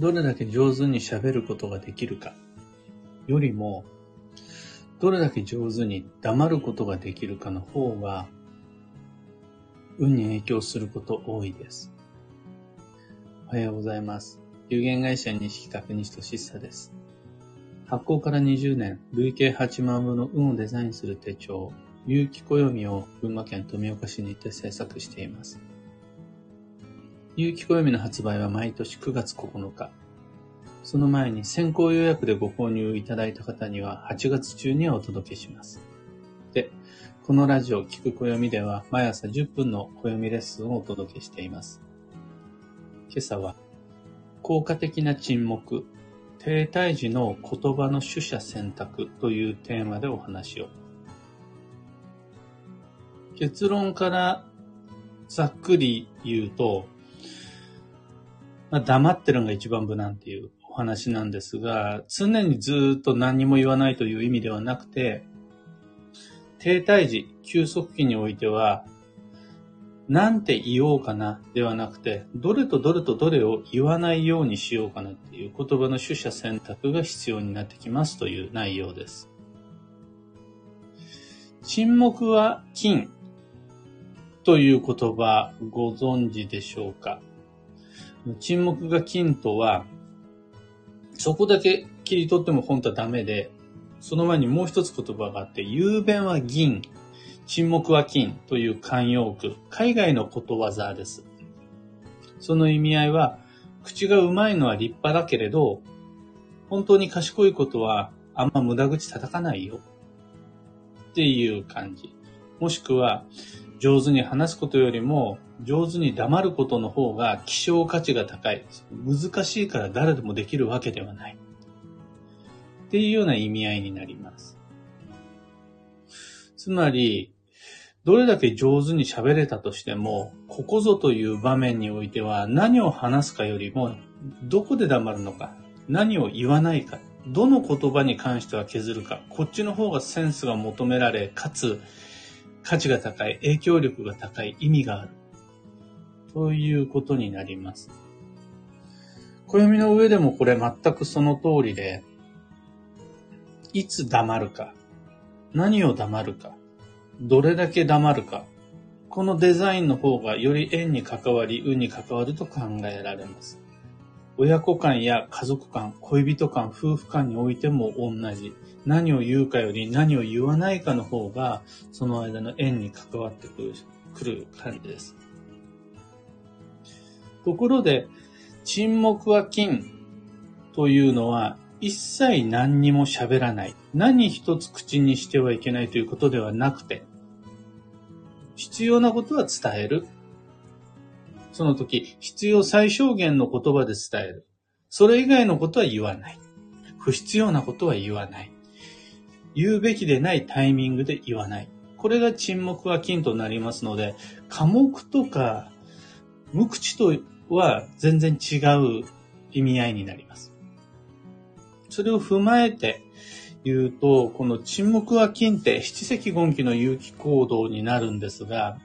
どれだけ上手に喋ることができるかよりも、どれだけ上手に黙ることができるかの方が、運に影響すること多いです。おはようございます。有限会社西企画西俊久です。発行から20年、累計8万部の運をデザインする手帳、有機暦を群馬県富岡市にて制作しています。有機暦の発売は毎年9月9日。その前に先行予約でご購入いただいた方には8月中にはお届けします。で、このラジオ聞く暦では毎朝10分の暦レッスンをお届けしています。今朝は効果的な沈黙、停滞時の言葉の取捨選択というテーマでお話を。結論からざっくり言うと、まあ、黙ってるのが一番無難っていうお話なんですが、常にずっと何も言わないという意味ではなくて、停滞時、休息期においては、なんて言おうかなではなくて、どれとどれとどれを言わないようにしようかなっていう言葉の取捨選択が必要になってきますという内容です。沈黙は金という言葉ご存知でしょうか？沈黙が金とは、そこだけ切り取っても本当はダメで、その前にもう一つ言葉があって、雄弁は銀沈黙は金という慣用句、海外のことわざです。その意味合いは、口がうまいのは立派だけれど、本当に賢いことはあんま無駄口叩かないよ。っていう感じ。もしくは、上手に話すことよりも、上手に黙ることの方が希少価値が高い。難しいから誰でもできるわけではない。っていうような意味合いになります。つまり、どれだけ上手に喋れたとしても、ここぞという場面においては何を話すかよりも、どこで黙るのか、何を言わないか、どの言葉に関しては削るか、こっちの方がセンスが求められ、かつ価値が高い、影響力が高い、意味がある。ということになります。暦の上でもこれ全くその通りで、いつ黙るか、何を黙るか、どれだけ黙るか、このデザインの方がより縁に関わり、運に関わると考えられます。親子間や家族間、恋人間、夫婦間においても同じ。何を言うかより何を言わないかの方が、その間の縁に関わってくるくる感じです。ところで、沈黙は金というのは、一切何にも喋らない。何一つ口にしてはいけないということではなくて、必要なことは伝える。その時、必要最小限の言葉で伝える。それ以外のことは言わない。不必要なことは言わない。言うべきでないタイミングで言わない。これが沈黙は金となりますので、科目とか無口とは全然違う意味合いになります。それを踏まえて言うと、この沈黙は金って七石言気の有機行動になるんですが、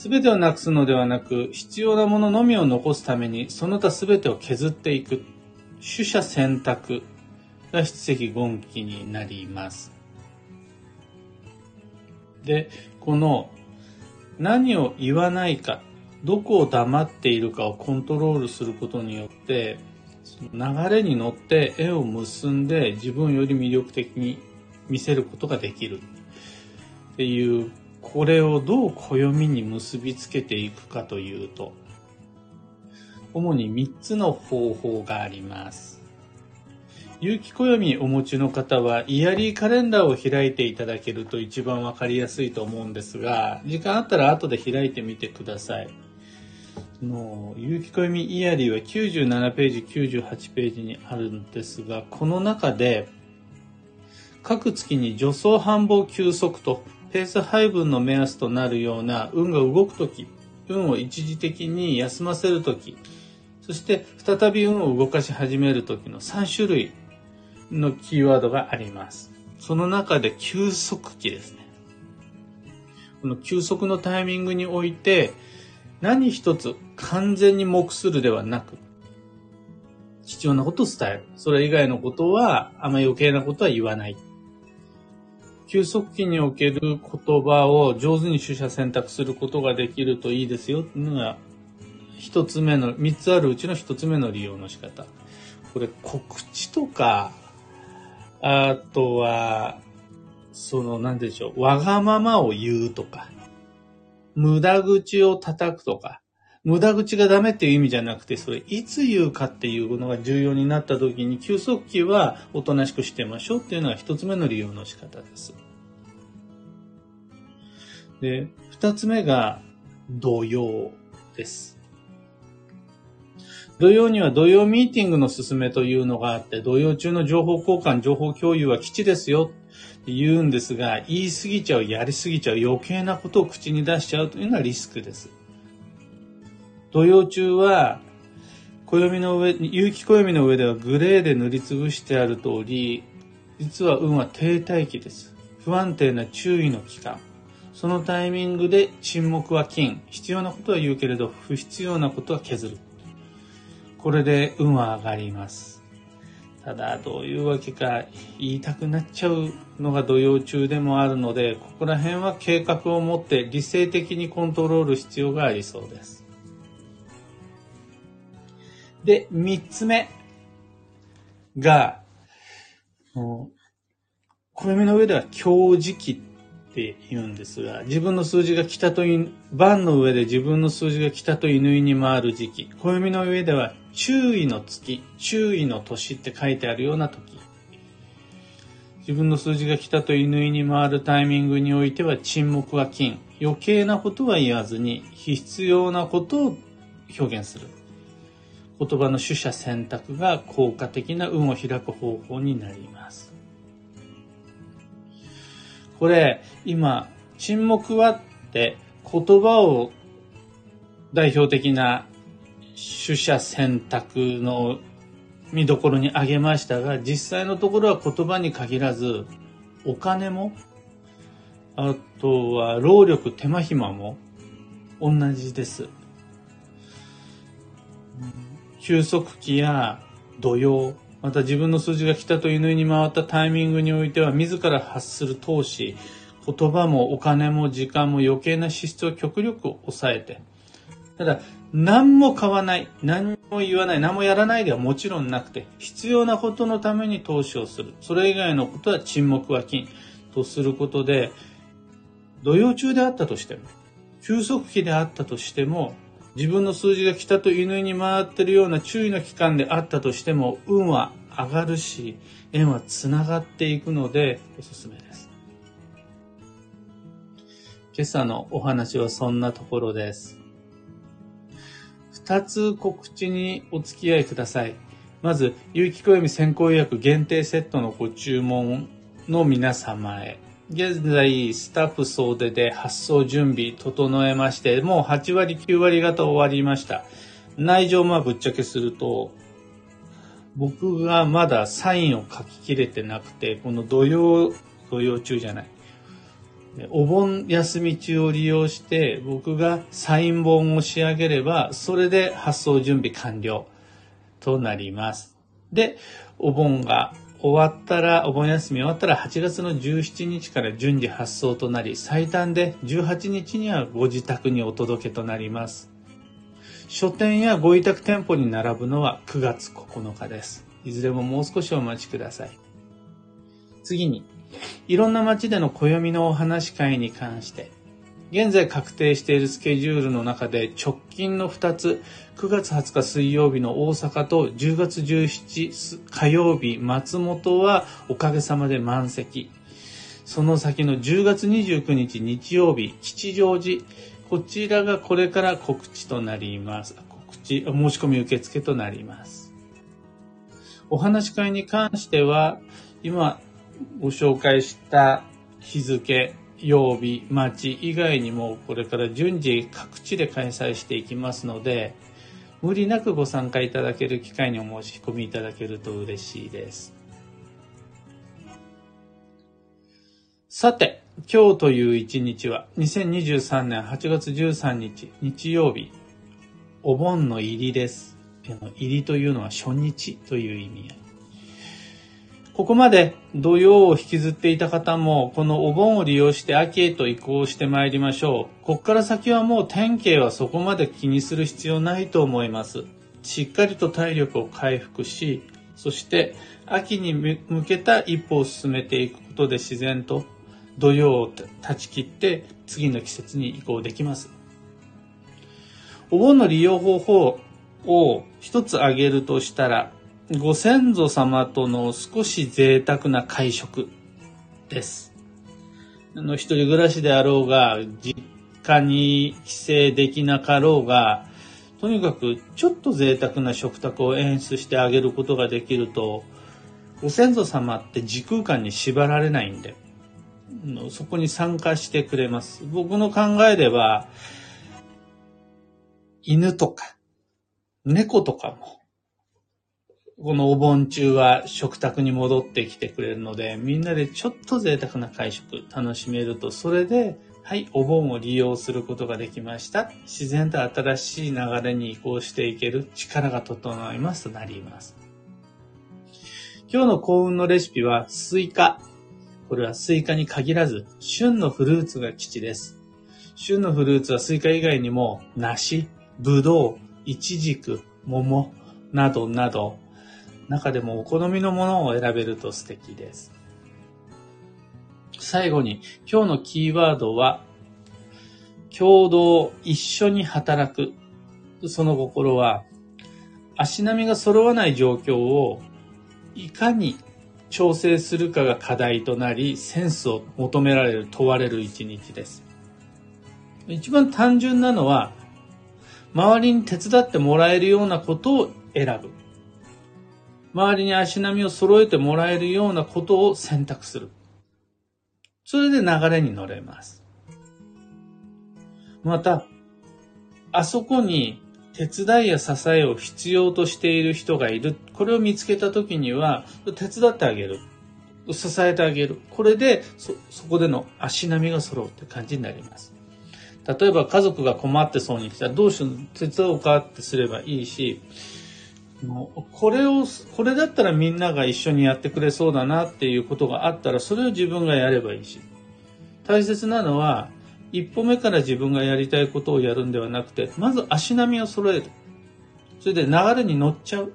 すべてをなくすのではなく、必要なもののみを残すために、その他すべてを削っていく。取捨選択が七石言気になります。で、この何を言わないか、どこを黙っているかをコントロールすることによって、流れに乗って絵を結んで自分より魅力的に見せることができるっていうこれをどう暦に結びつけていくかというと主に3つの方法があります。有機暦お持ちの方はイヤリーカレンダーを開いていただけると一番わかりやすいと思うんですが時間あったら後で開いてみてください。の、有機暦イヤリーは97ページ、98ページにあるんですが、この中で、各月に助走繁忙休息とペース配分の目安となるような運が動くとき、運を一時的に休ませるとき、そして再び運を動かし始めるときの3種類のキーワードがあります。その中で休息期ですね。この休息のタイミングにおいて、何一つ完全に目するではなく、必要なことを伝える。それ以外のことは、あんま余計なことは言わない。休息期における言葉を上手に取捨選択することができるといいですよっていうのが、一つ目の、三つあるうちの一つ目の利用の仕方。これ、告知とか、あとは、その、なんでしょう、わがままを言うとか、無駄口を叩くとか、無駄口がダメっていう意味じゃなくて、それいつ言うかっていうのが重要になった時に、休息期はおとなしくしてましょうっていうのが一つ目の利用の仕方です。で、二つ目が、土曜です。土曜には土曜ミーティングの進めというのがあって、土曜中の情報交換、情報共有は基地ですよって言うんですが、言い過ぎちゃう、やり過ぎちゃう、余計なことを口に出しちゃうというのはリスクです。土曜中は、暦の上、有機暦の上ではグレーで塗りつぶしてある通り、実は運は停滞期です。不安定な注意の期間。そのタイミングで沈黙は金。必要なことは言うけれど、不必要なことは削る。これで運は上がります。ただ、どういうわけか言いたくなっちゃうのが土曜中でもあるので、ここら辺は計画を持って理性的にコントロール必要がありそうです。で、三つ目が、暦の上では強磁気って言うんですが、自分の数字が北と番の上で自分の数字が北と犬に回る時期、暦の上では注意の月、注意の年って書いてあるような時。自分の数字が北と犬に回るタイミングにおいては沈黙は金。余計なことは言わずに、必要なことを表現する。言葉の取捨選択が効果的な運を開く方法になります。これ、今、沈黙はって言葉を代表的な取捨選択の見どころに挙げましたが、実際のところは言葉に限らず、お金も、あとは労力、手間暇も同じです。休息期や土曜、また自分の数字が来たと犬に回ったタイミングにおいては自ら発する投資、言葉もお金も時間も余計な支出を極力抑えて、ただ、何も買わない、何も言わない、何もやらないではもちろんなくて、必要なことのために投資をする。それ以外のことは沈黙は金とすることで、土曜中であったとしても、休息期であったとしても、自分の数字が北と犬に回ってるような注意の期間であったとしても、運は上がるし、縁は繋がっていくので、おすすめです。今朝のお話はそんなところです。二つ告知にお付き合いください。まず、有機暦先行予約限定セットのご注文の皆様へ。現在、スタッフ総出で発送準備整えまして、もう8割、9割方終わりました。内情まぶっちゃけすると、僕がまだサインを書ききれてなくて、この土曜、土曜中じゃない。お盆休み中を利用して僕がサイン本を仕上げれば、それで発送準備完了となります。で、お盆が終わったら、お盆休み終わったら8月の17日から順次発送となり、最短で18日にはご自宅にお届けとなります。書店やご委託店舗に並ぶのは9月9日です。いずれももう少しお待ちください。次に、いろんな街での暦のお話会に関して、現在確定しているスケジュールの中で直近の2つ、9月20日水曜日の大阪と10月17日火曜日松本はおかげさまで満席。その先の10月29日日曜日吉祥寺、こちらがこれから告知となります。告知、申し込み受付となります。お話し会に関しては、今ご紹介した日付、曜日、町以外にもこれから順次各地で開催していきますので、無理なくご参加いただける機会にお申し込みいただけると嬉しいです。さて、今日という一日は2023年8月13日日曜日、お盆の入りです。入りというのは初日という意味合い。ここまで土曜を引きずっていた方も、このお盆を利用して秋へと移行してまいりましょう。ここから先はもう天気はそこまで気にする必要ないと思います。しっかりと体力を回復し、そして秋に向けた一歩を進めていくことで自然と土曜を断ち切って次の季節に移行できます。お盆の利用方法を一つ挙げるとしたら、ご先祖様との少し贅沢な会食です。あの、一人暮らしであろうが、実家に帰省できなかろうが、とにかくちょっと贅沢な食卓を演出してあげることができると、ご先祖様って時空間に縛られないんで、そこに参加してくれます。僕の考えでは、犬とか、猫とかも、このお盆中は食卓に戻ってきてくれるので、みんなでちょっと贅沢な会食楽しめると、それで、はい、お盆を利用することができました。自然と新しい流れに移行していける力が整いますとなります。今日の幸運のレシピはスイカ。これはスイカに限らず、旬のフルーツが吉です。旬のフルーツはスイカ以外にも、梨、ぶどう、いちじく、桃などなど、中でもお好みのものを選べると素敵です。最後に、今日のキーワードは、共同、一緒に働く。その心は、足並みが揃わない状況を、いかに調整するかが課題となり、センスを求められる、問われる一日です。一番単純なのは、周りに手伝ってもらえるようなことを選ぶ。周りに足並みを揃えてもらえるようなことを選択する。それで流れに乗れます。また、あそこに手伝いや支えを必要としている人がいる。これを見つけた時には、手伝ってあげる。支えてあげる。これで、そ、そこでの足並みが揃うって感じになります。例えば家族が困ってそうに来たらどうしよう、手伝おうかってすればいいし、もうこれを、これだったらみんなが一緒にやってくれそうだなっていうことがあったら、それを自分がやればいいし。大切なのは、一歩目から自分がやりたいことをやるんではなくて、まず足並みを揃える。それで流れに乗っちゃう。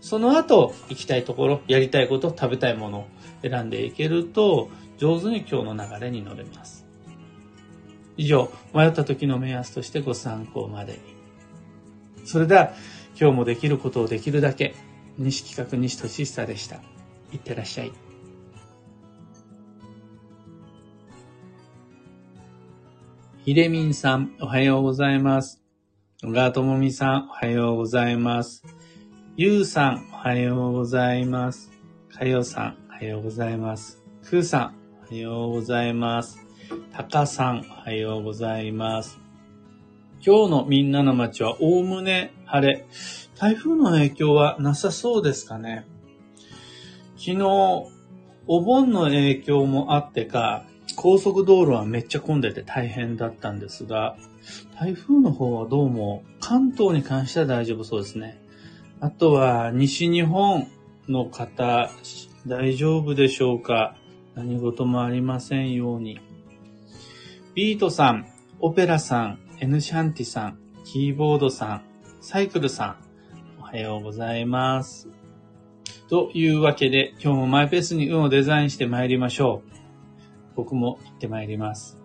その後、行きたいところ、やりたいこと、食べたいものを選んでいけると、上手に今日の流れに乗れます。以上、迷った時の目安としてご参考までに。それでは、今日もできることをできるだけ、西企画西俊久でした。いってらっしゃい。ひでみんさん、おはようございます。小川ともみさん、おはようございます。ゆうさん、おはようございます。かよさん、おはようございます。くーさん、おはようございます。たかさん、おはようございます。今日のみんなの街はおおむね晴れ。台風の影響はなさそうですかね。昨日、お盆の影響もあってか、高速道路はめっちゃ混んでて大変だったんですが、台風の方はどうも関東に関しては大丈夫そうですね。あとは西日本の方、大丈夫でしょうか何事もありませんように。ビートさん、オペラさん、エヌシャンティさん、キーボードさん、サイクルさん、おはようございます。というわけで、今日もマイペースに運をデザインして参りましょう。僕も行って参ります。